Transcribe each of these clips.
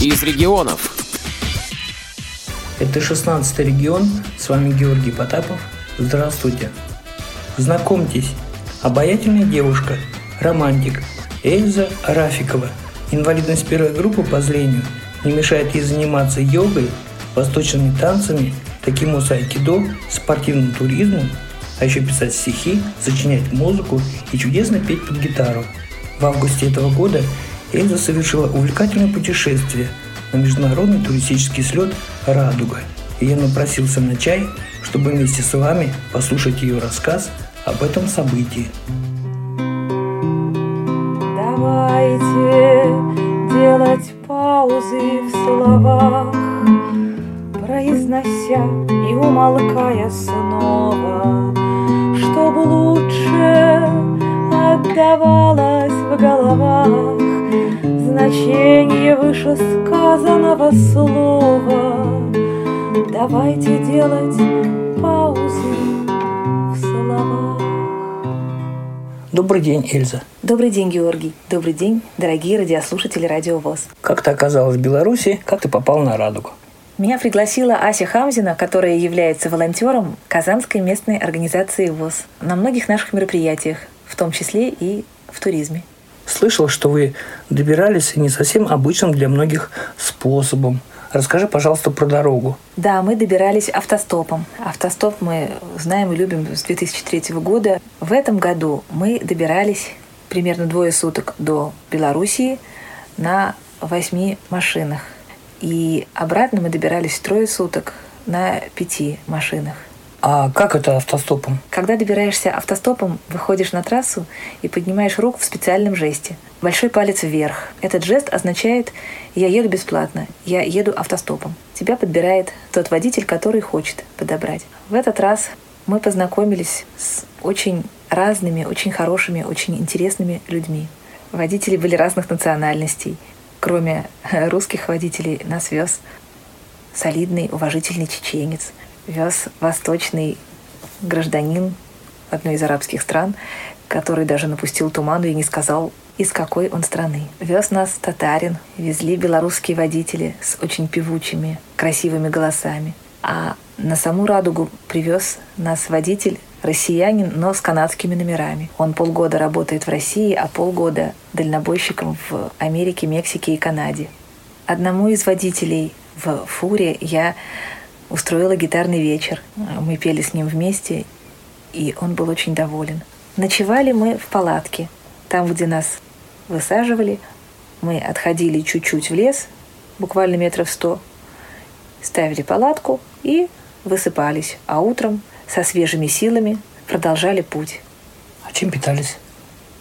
из регионов. Это 16 регион, с вами Георгий Потапов. Здравствуйте. Знакомьтесь, обаятельная девушка, романтик Эльза Рафикова. Инвалидность первой группы по зрению не мешает ей заниматься йогой, восточными танцами, такимуса айкидо, спортивным туризмом, а еще писать стихи, сочинять музыку и чудесно петь под гитару. В августе этого года Эльза совершила увлекательное путешествие на международный туристический слет «Радуга». И я напросился на чай, чтобы вместе с вами послушать ее рассказ об этом событии. Давайте делать паузы в словах, Произнося и умолкая снова, Чтобы лучше отдавалось в головах Значение вышесказанного слова. Давайте делать паузы в словах. Добрый день, Эльза. Добрый день, Георгий. Добрый день, дорогие радиослушатели Радио ВОЗ. Как ты оказалась в Беларуси? Как ты попал на «Радугу»? Меня пригласила Ася Хамзина, которая является волонтером Казанской местной организации ВОЗ на многих наших мероприятиях, в том числе и в туризме. Слышал, что вы добирались не совсем обычным для многих способом. Расскажи, пожалуйста, про дорогу. Да, мы добирались автостопом. Автостоп мы знаем и любим с 2003 года. В этом году мы добирались примерно двое суток до Белоруссии на восьми машинах. И обратно мы добирались трое суток на пяти машинах. А как это автостопом? Когда добираешься автостопом, выходишь на трассу и поднимаешь руку в специальном жесте. Большой палец вверх. Этот жест означает «я еду бесплатно, я еду автостопом». Тебя подбирает тот водитель, который хочет подобрать. В этот раз мы познакомились с очень разными, очень хорошими, очень интересными людьми. Водители были разных национальностей. Кроме русских водителей нас вез солидный, уважительный чеченец. Вез восточный гражданин одной из арабских стран, который даже напустил туману и не сказал, из какой он страны. Вез нас татарин, везли белорусские водители с очень певучими, красивыми голосами. А на саму «Радугу» привез нас водитель россиянин, но с канадскими номерами. Он полгода работает в России, а полгода дальнобойщиком в Америке, Мексике и Канаде. Одному из водителей в фуре я устроила гитарный вечер. Мы пели с ним вместе, и он был очень доволен. Ночевали мы в палатке, там, где нас высаживали. Мы отходили чуть-чуть в лес, буквально метров сто, ставили палатку и высыпались. А утром со свежими силами продолжали путь. А чем питались?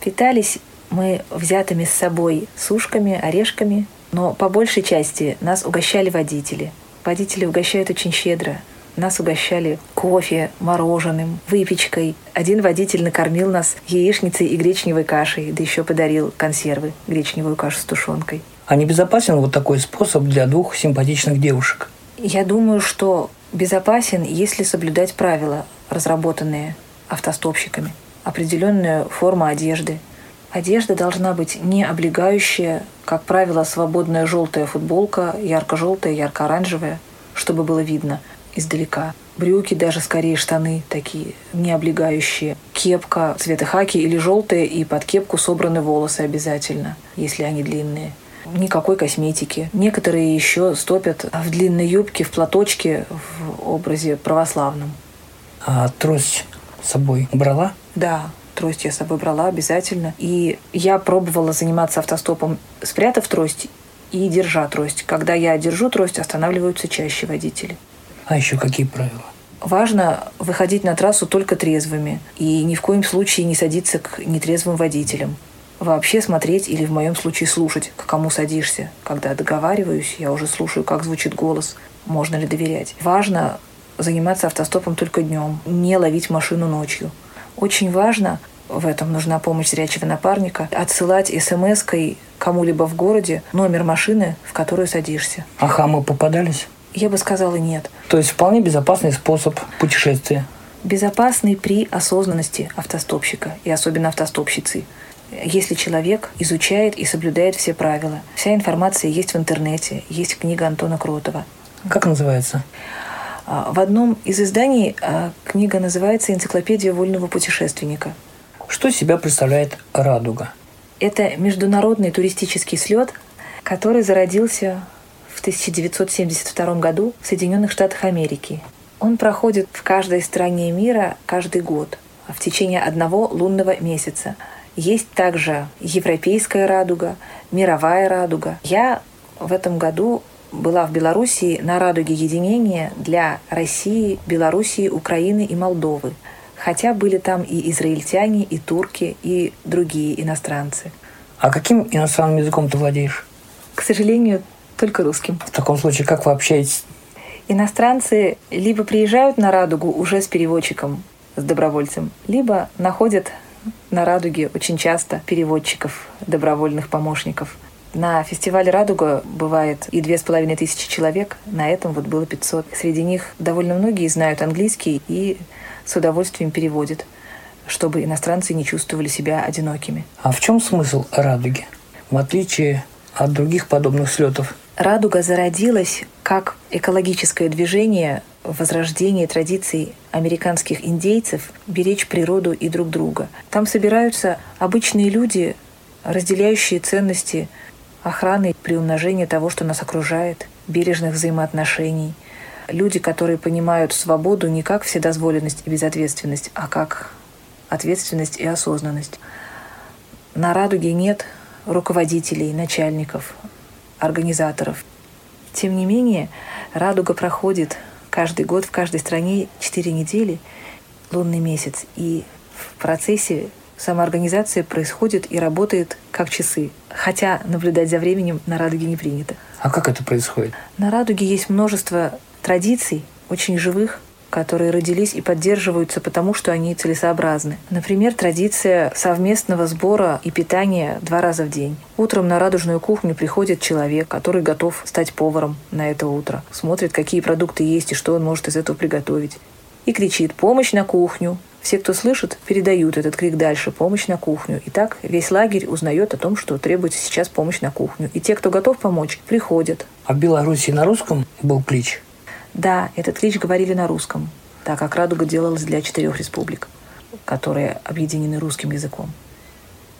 Питались мы взятыми с собой сушками, орешками, но по большей части нас угощали водители. Водители угощают очень щедро. Нас угощали кофе, мороженым, выпечкой. Один водитель накормил нас яичницей и гречневой кашей, да еще подарил консервы, гречневую кашу с тушенкой. А не безопасен вот такой способ для двух симпатичных девушек? Я думаю, что безопасен, если соблюдать правила, разработанные автостопщиками. Определенная форма одежды. Одежда должна быть не облегающая, как правило, свободная желтая футболка, ярко-желтая, ярко-оранжевая, чтобы было видно издалека. Брюки, даже скорее штаны такие, не облегающие. Кепка цвета хаки или желтая, и под кепку собраны волосы обязательно, если они длинные никакой косметики. Некоторые еще стопят в длинной юбке, в платочке в образе православном. А трость с собой брала? Да, трость я с собой брала обязательно. И я пробовала заниматься автостопом, спрятав трость и держа трость. Когда я держу трость, останавливаются чаще водители. А еще какие правила? Важно выходить на трассу только трезвыми и ни в коем случае не садиться к нетрезвым водителям вообще смотреть или в моем случае слушать, к кому садишься. Когда договариваюсь, я уже слушаю, как звучит голос, можно ли доверять. Важно заниматься автостопом только днем, не ловить машину ночью. Очень важно, в этом нужна помощь зрячего напарника, отсылать смс-кой кому-либо в городе номер машины, в которую садишься. А хамы попадались? Я бы сказала нет. То есть вполне безопасный способ путешествия? Безопасный при осознанности автостопщика и особенно автостопщицы. если человек изучает и соблюдает все правила. Вся информация есть в интернете, есть книга Антона Кротова. Как называется? А, в одном из изданий а, книга называется «Энциклопедия вольного путешественника». Что себя представляет радуга? Это международный туристический слет, который зародился в 1972 году в Соединенных Штатах Америки. Он проходит в каждой стране мира каждый год в течение одного лунного месяца. Есть также европейская радуга, мировая радуга. Я в этом году была в Белоруссии на радуге единения для России, Белоруссии, Украины и Молдовы. Хотя были там и израильтяне, и турки, и другие иностранцы. А каким иностранным языком ты владеешь? К сожалению, только русским. В таком случае, как вы общаетесь? Иностранцы либо приезжают на радугу уже с переводчиком, с добровольцем, либо находят на радуге очень часто переводчиков, добровольных помощников. На фестивале «Радуга» бывает и две с половиной тысячи человек, на этом вот было 500. Среди них довольно многие знают английский и с удовольствием переводят, чтобы иностранцы не чувствовали себя одинокими. А в чем смысл «Радуги»? В отличие от других подобных слетов. «Радуга» зародилась как экологическое движение возрождение традиций американских индейцев беречь природу и друг друга. Там собираются обычные люди, разделяющие ценности охраны приумножения того, что нас окружает, бережных взаимоотношений. Люди, которые понимают свободу не как вседозволенность и безответственность, а как ответственность и осознанность. На «Радуге» нет руководителей, начальников, организаторов. Тем не менее, «Радуга» проходит каждый год в каждой стране 4 недели лунный месяц. И в процессе самоорганизация происходит и работает как часы. Хотя наблюдать за временем на радуге не принято. А как это происходит? На радуге есть множество традиций, очень живых, которые родились и поддерживаются потому, что они целесообразны. Например, традиция совместного сбора и питания два раза в день. Утром на радужную кухню приходит человек, который готов стать поваром на это утро. Смотрит, какие продукты есть и что он может из этого приготовить. И кричит «Помощь на кухню!» Все, кто слышит, передают этот крик дальше «Помощь на кухню!» И так весь лагерь узнает о том, что требуется сейчас помощь на кухню. И те, кто готов помочь, приходят. А в Беларуси на русском был клич? Да, этот клич говорили на русском, так как «Радуга» делалась для четырех республик, которые объединены русским языком.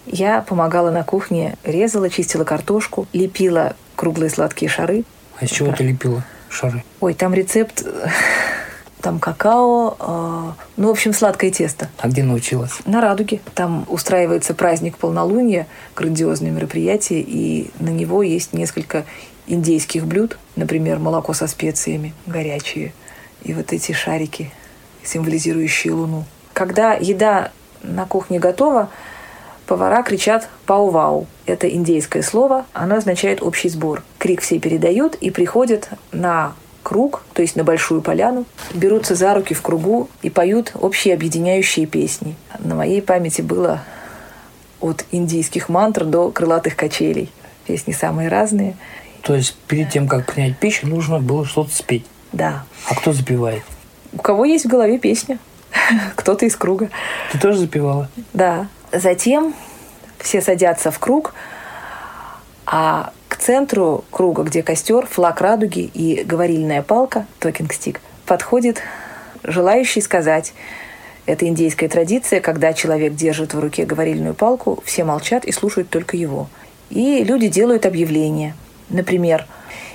Я помогала на кухне, резала, чистила картошку, лепила круглые сладкие шары. А из чего ты лепила шары? Ой, там рецепт, там какао, э, ну, в общем, сладкое тесто. А где научилась? На «Радуге». Там устраивается праздник полнолуния, грандиозное мероприятие, и на него есть несколько индейских блюд, например, молоко со специями, горячие, и вот эти шарики, символизирующие Луну. Когда еда на кухне готова, повара кричат «пау-вау». Это индейское слово, оно означает «общий сбор». Крик все передают и приходят на круг, то есть на большую поляну, берутся за руки в кругу и поют общие объединяющие песни. На моей памяти было от индийских мантр до крылатых качелей. Песни самые разные. То есть перед тем, как принять пищу, нужно было что-то спеть. Да. А кто запевает? У кого есть в голове песня? Кто-то из круга. Ты тоже запевала? Да. Затем все садятся в круг, а центру круга, где костер, флаг радуги и говорильная палка, токинг-стик, подходит желающий сказать. Это индейская традиция, когда человек держит в руке говорильную палку, все молчат и слушают только его. И люди делают объявление – Например,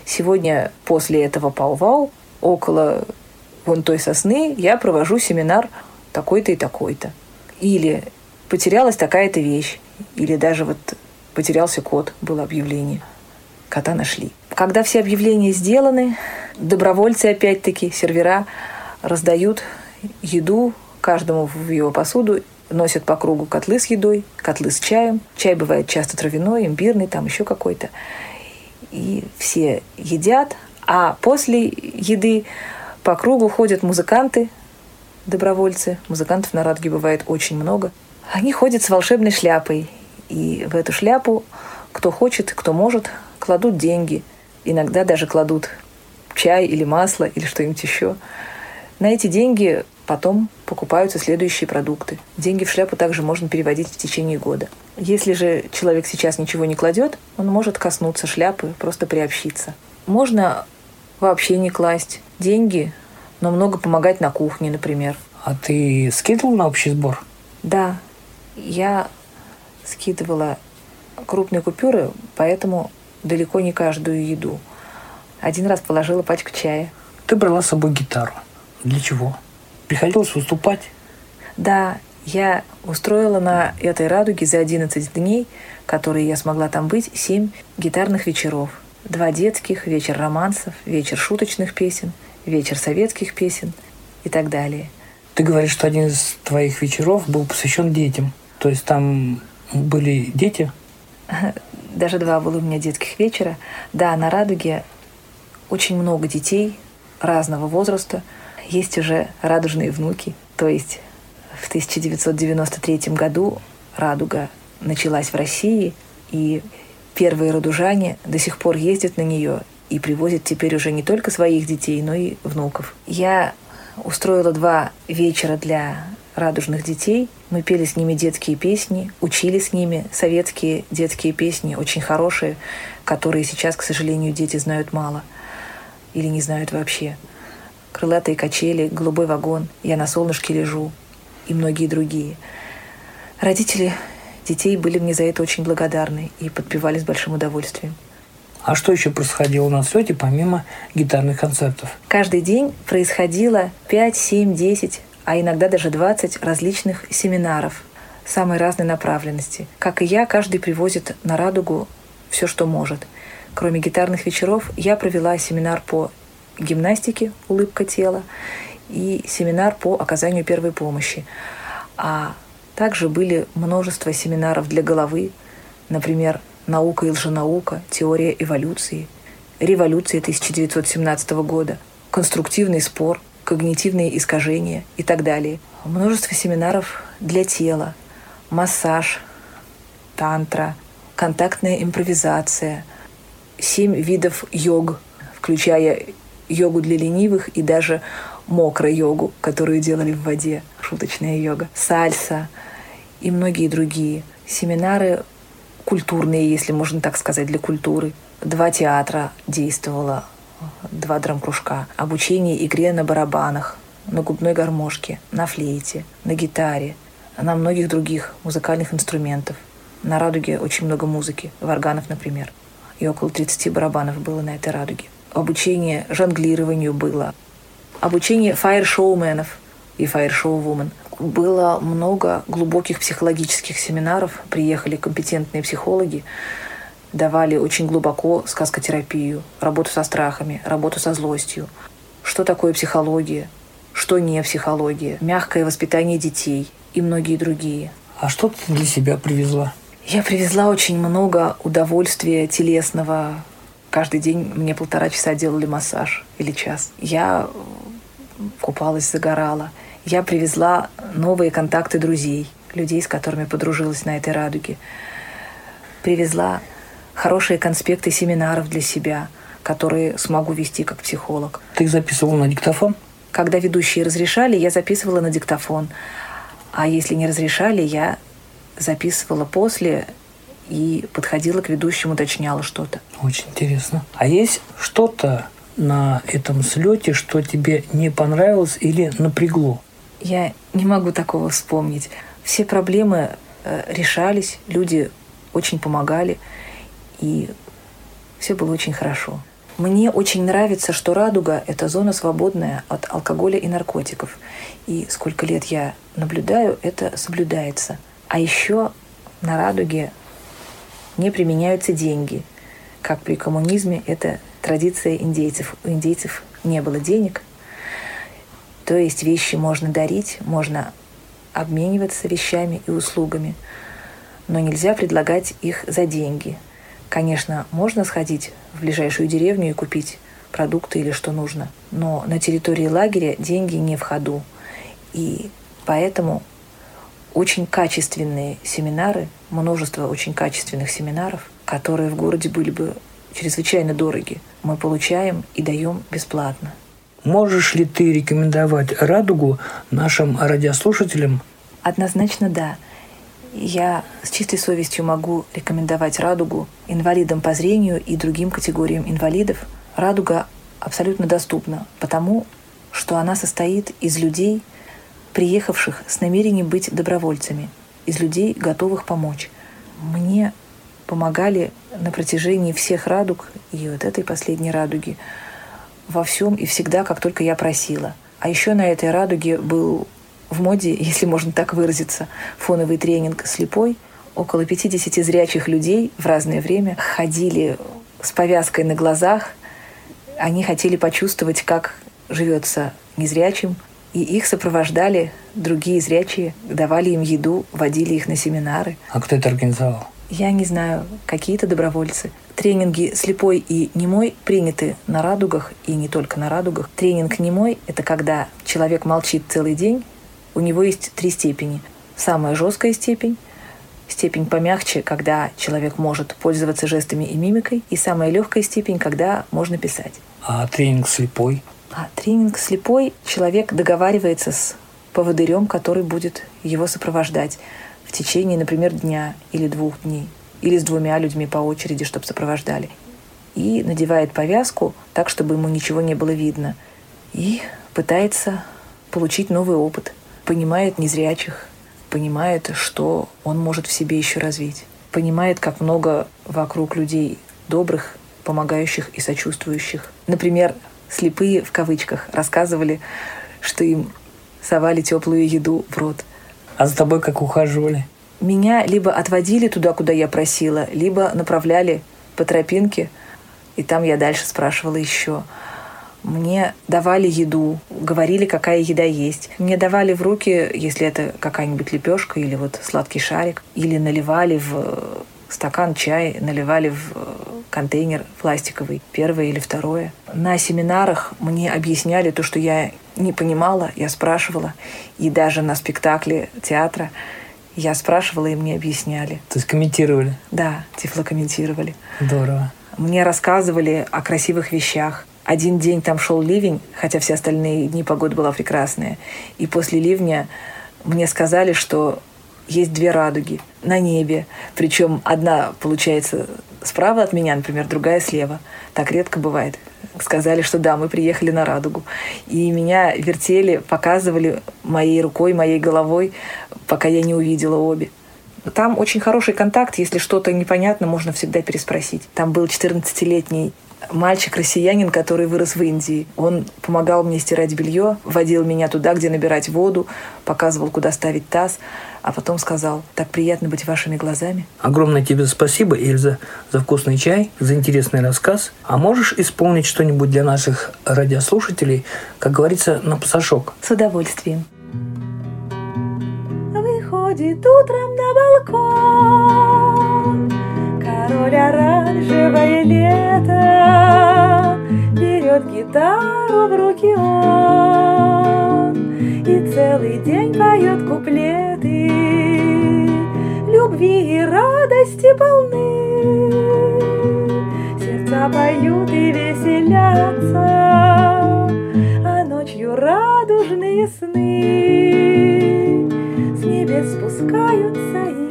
сегодня после этого пау-вау около вон той сосны я провожу семинар такой-то и такой-то. Или потерялась такая-то вещь. Или даже вот потерялся кот, было объявление. Кота нашли. Когда все объявления сделаны, добровольцы опять-таки, сервера раздают еду каждому в его посуду, носят по кругу котлы с едой, котлы с чаем. Чай бывает часто травяной, имбирный, там еще какой-то и все едят, а после еды по кругу ходят музыканты, добровольцы. Музыкантов на Радуге бывает очень много. Они ходят с волшебной шляпой. И в эту шляпу кто хочет, кто может, кладут деньги. Иногда даже кладут чай или масло или что-нибудь еще. На эти деньги Потом покупаются следующие продукты. Деньги в шляпу также можно переводить в течение года. Если же человек сейчас ничего не кладет, он может коснуться шляпы, просто приобщиться. Можно вообще не класть деньги, но много помогать на кухне, например. А ты скидывал на общий сбор? Да, я скидывала крупные купюры, поэтому далеко не каждую еду. Один раз положила пачку чая. Ты брала с собой гитару. Для чего? Приходилось выступать? Да, я устроила на этой радуге за 11 дней, которые я смогла там быть, 7 гитарных вечеров. Два детских, вечер романсов, вечер шуточных песен, вечер советских песен и так далее. Ты говоришь, что один из твоих вечеров был посвящен детям. То есть там были дети? Даже два было у меня детских вечера. Да, на «Радуге» очень много детей разного возраста. Есть уже радужные внуки. То есть в 1993 году «Радуга» началась в России, и первые радужане до сих пор ездят на нее и привозят теперь уже не только своих детей, но и внуков. Я устроила два вечера для радужных детей. Мы пели с ними детские песни, учили с ними советские детские песни, очень хорошие, которые сейчас, к сожалению, дети знают мало или не знают вообще. «Крылатые качели», «Голубой вагон», «Я на солнышке лежу» и многие другие. Родители детей были мне за это очень благодарны и подпевали с большим удовольствием. А что еще происходило на слете помимо гитарных концертов? Каждый день происходило 5, 7, 10, а иногда даже 20 различных семинаров самой разной направленности. Как и я, каждый привозит на радугу все, что может. Кроме гитарных вечеров, я провела семинар по гимнастике «Улыбка тела» и семинар по оказанию первой помощи. А также были множество семинаров для головы, например, «Наука и лженаука», «Теория эволюции», «Революция 1917 года», «Конструктивный спор», «Когнитивные искажения» и так далее. Множество семинаров для тела, массаж, тантра, контактная импровизация, семь видов йог, включая йогу для ленивых и даже мокро-йогу, которую делали в воде, шуточная йога, сальса и многие другие. Семинары культурные, если можно так сказать, для культуры. Два театра действовало, два драм-кружка. Обучение игре на барабанах, на губной гармошке, на флейте, на гитаре, на многих других музыкальных инструментов. На «Радуге» очень много музыки, варганов, например. И около 30 барабанов было на этой «Радуге» обучение жонглированию было, обучение фаер-шоуменов и фаер-шоу-вумен. Было много глубоких психологических семинаров, приехали компетентные психологи, давали очень глубоко сказкотерапию, работу со страхами, работу со злостью. Что такое психология, что не психология, мягкое воспитание детей и многие другие. А что ты для себя привезла? Я привезла очень много удовольствия телесного, Каждый день мне полтора часа делали массаж или час. Я купалась, загорала. Я привезла новые контакты друзей, людей, с которыми подружилась на этой радуге. Привезла хорошие конспекты семинаров для себя, которые смогу вести как психолог. Ты их записывала на диктофон? Когда ведущие разрешали, я записывала на диктофон. А если не разрешали, я записывала после и подходила к ведущему, уточняла что-то. Очень интересно. А есть что-то на этом слете, что тебе не понравилось или напрягло? Я не могу такого вспомнить. Все проблемы э, решались, люди очень помогали, и все было очень хорошо. Мне очень нравится, что «Радуга» — это зона свободная от алкоголя и наркотиков. И сколько лет я наблюдаю, это соблюдается. А еще на «Радуге» не применяются деньги. Как при коммунизме, это традиция индейцев. У индейцев не было денег. То есть вещи можно дарить, можно обмениваться вещами и услугами, но нельзя предлагать их за деньги. Конечно, можно сходить в ближайшую деревню и купить продукты или что нужно, но на территории лагеря деньги не в ходу. И поэтому очень качественные семинары, множество очень качественных семинаров, которые в городе были бы чрезвычайно дороги, мы получаем и даем бесплатно. Можешь ли ты рекомендовать «Радугу» нашим радиослушателям? Однозначно да. Я с чистой совестью могу рекомендовать «Радугу» инвалидам по зрению и другим категориям инвалидов. «Радуга» абсолютно доступна, потому что она состоит из людей, приехавших с намерением быть добровольцами, из людей, готовых помочь. Мне помогали на протяжении всех радуг и вот этой последней радуги – во всем и всегда, как только я просила. А еще на этой радуге был в моде, если можно так выразиться, фоновый тренинг «Слепой». Около 50 зрячих людей в разное время ходили с повязкой на глазах. Они хотели почувствовать, как живется незрячим, и их сопровождали другие зрячие, давали им еду, водили их на семинары. А кто это организовал? Я не знаю, какие-то добровольцы. Тренинги слепой и немой приняты на радугах и не только на радугах. Тренинг немой – это когда человек молчит целый день. У него есть три степени. Самая жесткая степень – степень помягче, когда человек может пользоваться жестами и мимикой, и самая легкая степень, когда можно писать. А тренинг слепой? А тренинг слепой человек договаривается с поводырем, который будет его сопровождать в течение, например, дня или двух дней, или с двумя людьми по очереди, чтобы сопровождали. И надевает повязку так, чтобы ему ничего не было видно. И пытается получить новый опыт. Понимает незрячих, понимает, что он может в себе еще развить. Понимает, как много вокруг людей добрых, помогающих и сочувствующих. Например, слепые в кавычках рассказывали, что им совали теплую еду в рот. А за тобой как ухаживали? Меня либо отводили туда, куда я просила, либо направляли по тропинке, и там я дальше спрашивала еще. Мне давали еду, говорили, какая еда есть. Мне давали в руки, если это какая-нибудь лепешка или вот сладкий шарик, или наливали в стакан чая, наливали в контейнер пластиковый, первое или второе. На семинарах мне объясняли то, что я не понимала, я спрашивала. И даже на спектакле театра я спрашивала, и мне объясняли. То есть комментировали? Да, тифлокомментировали. Здорово. Мне рассказывали о красивых вещах. Один день там шел ливень, хотя все остальные дни погода была прекрасная. И после ливня мне сказали, что есть две радуги на небе. Причем одна, получается, справа от меня, например, другая слева. Так редко бывает. Сказали, что да, мы приехали на радугу. И меня вертели, показывали моей рукой, моей головой, пока я не увидела обе. Там очень хороший контакт. Если что-то непонятно, можно всегда переспросить. Там был 14-летний мальчик-россиянин, который вырос в Индии. Он помогал мне стирать белье, водил меня туда, где набирать воду, показывал, куда ставить таз, а потом сказал, так приятно быть вашими глазами. Огромное тебе спасибо, Эльза, за вкусный чай, за интересный рассказ. А можешь исполнить что-нибудь для наших радиослушателей, как говорится, на пасашок? С удовольствием. Выходит утром на балкон Король оранжевое лето гитару в руки он И целый день поет куплеты. Любви и радости полны Сердца поют и веселятся А ночью радужные сны С небес спускаются и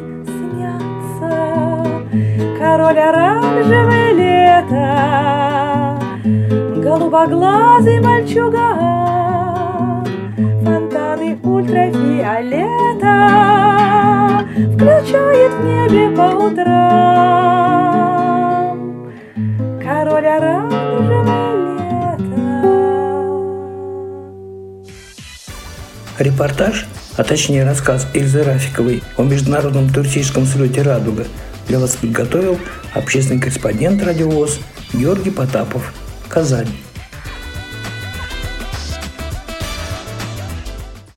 король оранжевое Голубоглазый мальчуга, Фонтаны ультрафиолета Включает в небе по утрам Король оранжевое лето. Репортаж, а точнее рассказ Эльзы Рафиковой о международном туристическом слете «Радуга» для вас подготовил общественный корреспондент радиовоз Георгий Потапов, Казань.